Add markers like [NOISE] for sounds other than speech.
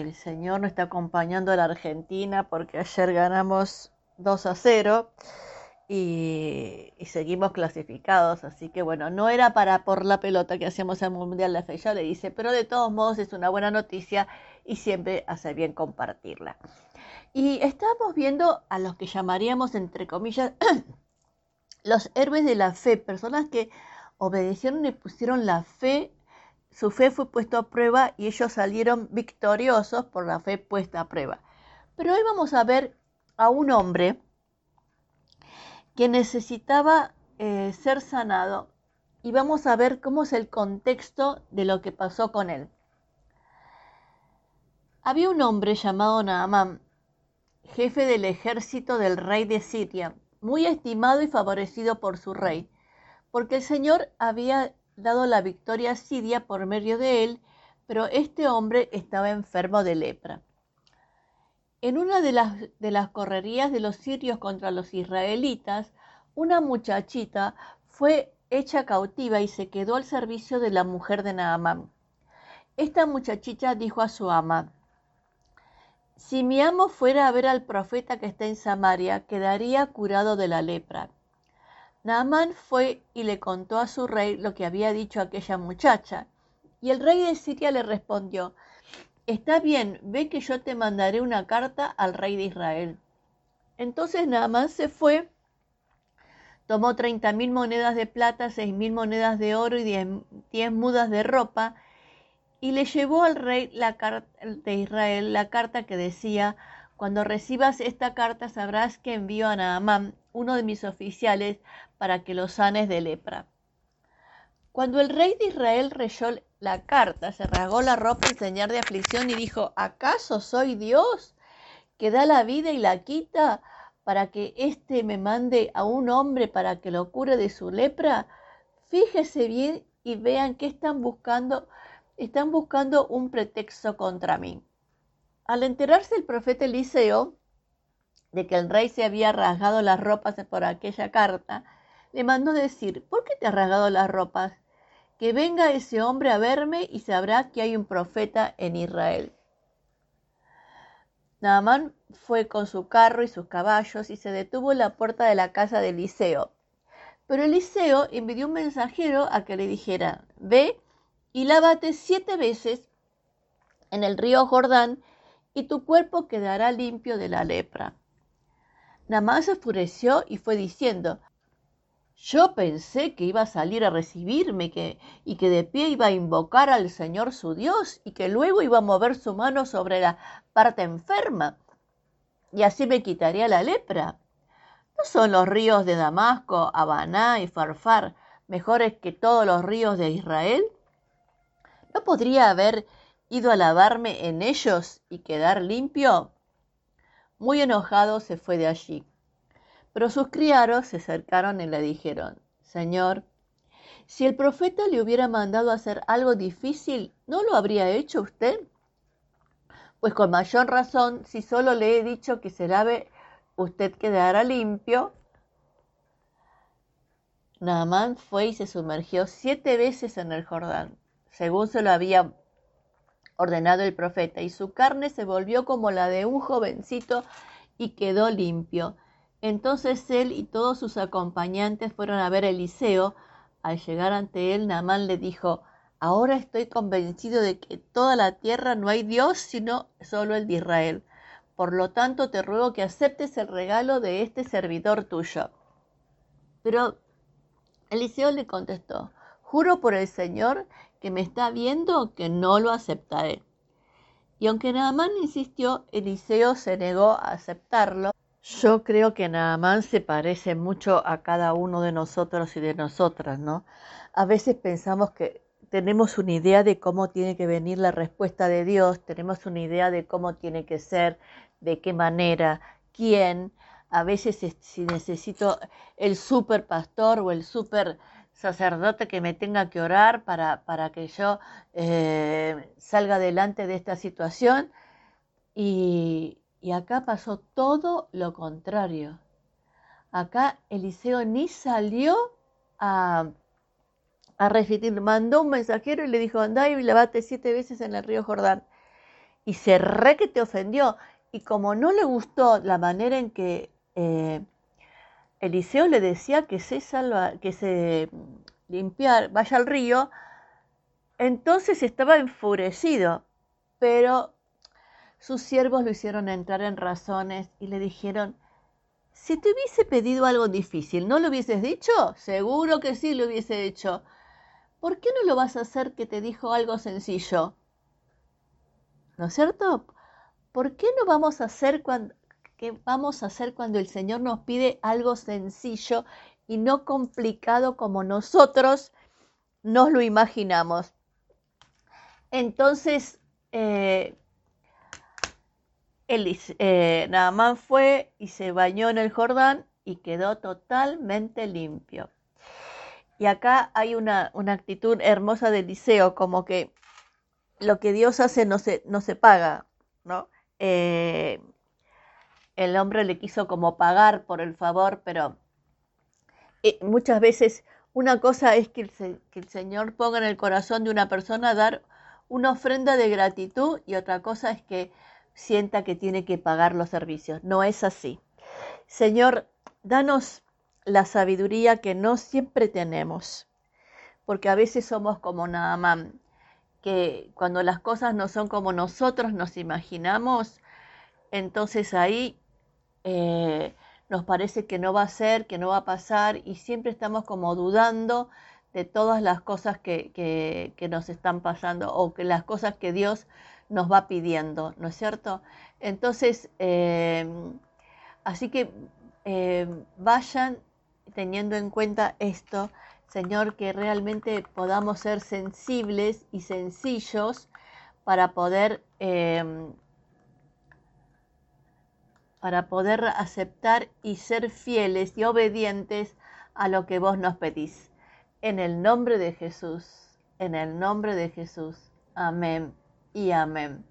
el Señor nos está acompañando a la Argentina porque ayer ganamos 2 a 0 y, seguimos clasificados. Así que bueno, no era para por la pelota que hacíamos el Mundial de Fe, ya le dice, pero de todos modos es una buena noticia y siempre hace bien compartirla. Y estamos viendo a los que llamaríamos, entre comillas, [CLEARS THROAT] los héroes de la fe, personas que obedecieron y pusieron la fe, su fe fue puesta a prueba y ellos salieron victoriosos por la fe puesta a prueba. Pero hoy vamos a ver a un hombre que necesitaba eh, ser sanado y vamos a ver cómo es el contexto de lo que pasó con él. Había un hombre llamado Naamán, jefe del ejército del rey de Siria, muy estimado y favorecido por su rey, porque el Señor había dado la victoria a Siria por medio de él, pero este hombre estaba enfermo de lepra. En una de las, de las correrías de los sirios contra los israelitas, una muchachita fue hecha cautiva y se quedó al servicio de la mujer de Naamán. Esta muchachita dijo a su ama, si mi amo fuera a ver al profeta que está en Samaria, quedaría curado de la lepra. Naamán fue y le contó a su rey lo que había dicho aquella muchacha. Y el rey de Siria le respondió, Está bien, ve que yo te mandaré una carta al rey de Israel. Entonces Naamán se fue, tomó treinta mil monedas de plata, seis mil monedas de oro y diez mudas de ropa, y le llevó al rey la de Israel la carta que decía, cuando recibas esta carta sabrás que envío a Naamán, uno de mis oficiales, para que lo sanes de lepra. Cuando el rey de Israel leyó la carta, se rasgó la ropa en señal de aflicción y dijo, ¿acaso soy Dios que da la vida y la quita para que éste me mande a un hombre para que lo cure de su lepra? Fíjese bien y vean qué están buscando están buscando un pretexto contra mí. Al enterarse el profeta Eliseo de que el rey se había rasgado las ropas por aquella carta, le mandó decir, ¿por qué te has rasgado las ropas? Que venga ese hombre a verme y sabrá que hay un profeta en Israel. Naamán fue con su carro y sus caballos y se detuvo en la puerta de la casa de Eliseo. Pero Eliseo envió un mensajero a que le dijera, ve y lávate siete veces en el río Jordán, y tu cuerpo quedará limpio de la lepra. Namán se enfureció y fue diciendo, yo pensé que iba a salir a recibirme que, y que de pie iba a invocar al Señor su Dios y que luego iba a mover su mano sobre la parte enferma y así me quitaría la lepra. ¿No son los ríos de Damasco, Habaná y Farfar mejores que todos los ríos de Israel? ¿No podría haber ido a lavarme en ellos y quedar limpio? Muy enojado se fue de allí. Pero sus criados se acercaron y le dijeron, Señor, si el profeta le hubiera mandado hacer algo difícil, ¿no lo habría hecho usted? Pues con mayor razón, si solo le he dicho que se lave, usted quedará limpio. Naamán fue y se sumergió siete veces en el Jordán según se lo había ordenado el profeta, y su carne se volvió como la de un jovencito y quedó limpio. Entonces él y todos sus acompañantes fueron a ver a Eliseo. Al llegar ante él, Naamán le dijo, Ahora estoy convencido de que toda la tierra no hay Dios sino solo el de Israel. Por lo tanto, te ruego que aceptes el regalo de este servidor tuyo. Pero Eliseo le contestó, Juro por el Señor que me está viendo que no lo aceptaré. Y aunque Naamán insistió, Eliseo se negó a aceptarlo. Yo creo que Naamán se parece mucho a cada uno de nosotros y de nosotras, ¿no? A veces pensamos que tenemos una idea de cómo tiene que venir la respuesta de Dios, tenemos una idea de cómo tiene que ser, de qué manera, quién. A veces si necesito el super pastor o el super sacerdote que me tenga que orar para, para que yo eh, salga adelante de esta situación. Y, y acá pasó todo lo contrario. Acá Eliseo ni salió a, a mandó un mensajero y le dijo, andá y lavate siete veces en el río Jordán. y se re que te ofendió. Y como no le gustó la manera en que eh, Eliseo le decía que se salva, que se limpiar, vaya al río, entonces estaba enfurecido, pero sus siervos lo hicieron entrar en razones y le dijeron, si te hubiese pedido algo difícil, ¿no lo hubieses dicho? Seguro que sí lo hubiese hecho. ¿Por qué no lo vas a hacer que te dijo algo sencillo? ¿No es cierto? ¿Por qué no vamos a hacer cuando, qué vamos a hacer cuando el Señor nos pide algo sencillo y no complicado como nosotros nos lo imaginamos? Entonces, eh, eh, fue y se bañó en el Jordán y quedó totalmente limpio. Y acá hay una, actitud hermosa de Eliseo, como que lo que Dios hace no se, no se paga, ¿no? Eh, el hombre le quiso como pagar por el favor, pero eh, muchas veces una cosa es que el, Señor ponga en el corazón de una persona dar una ofrenda de gratitud y otra cosa es que sienta que tiene que pagar los servicios. No es así. Señor, danos la sabiduría que no siempre tenemos, porque a veces somos como Naamán, que cuando las cosas no son como nosotros nos imaginamos, entonces ahí eh, nos parece que no va a ser, que no va a pasar y siempre estamos como dudando de todas las cosas que, que nos están pasando o que las cosas que Dios nos va pidiendo, ¿no es cierto? Entonces, eh, así que eh, vayan teniendo en cuenta esto, Señor, que realmente podamos ser sensibles y sencillos para poder, para poder aceptar y ser fieles y obedientes a lo que vos nos pedís. En el nombre de Jesús, en el nombre de Jesús. Amén y amén.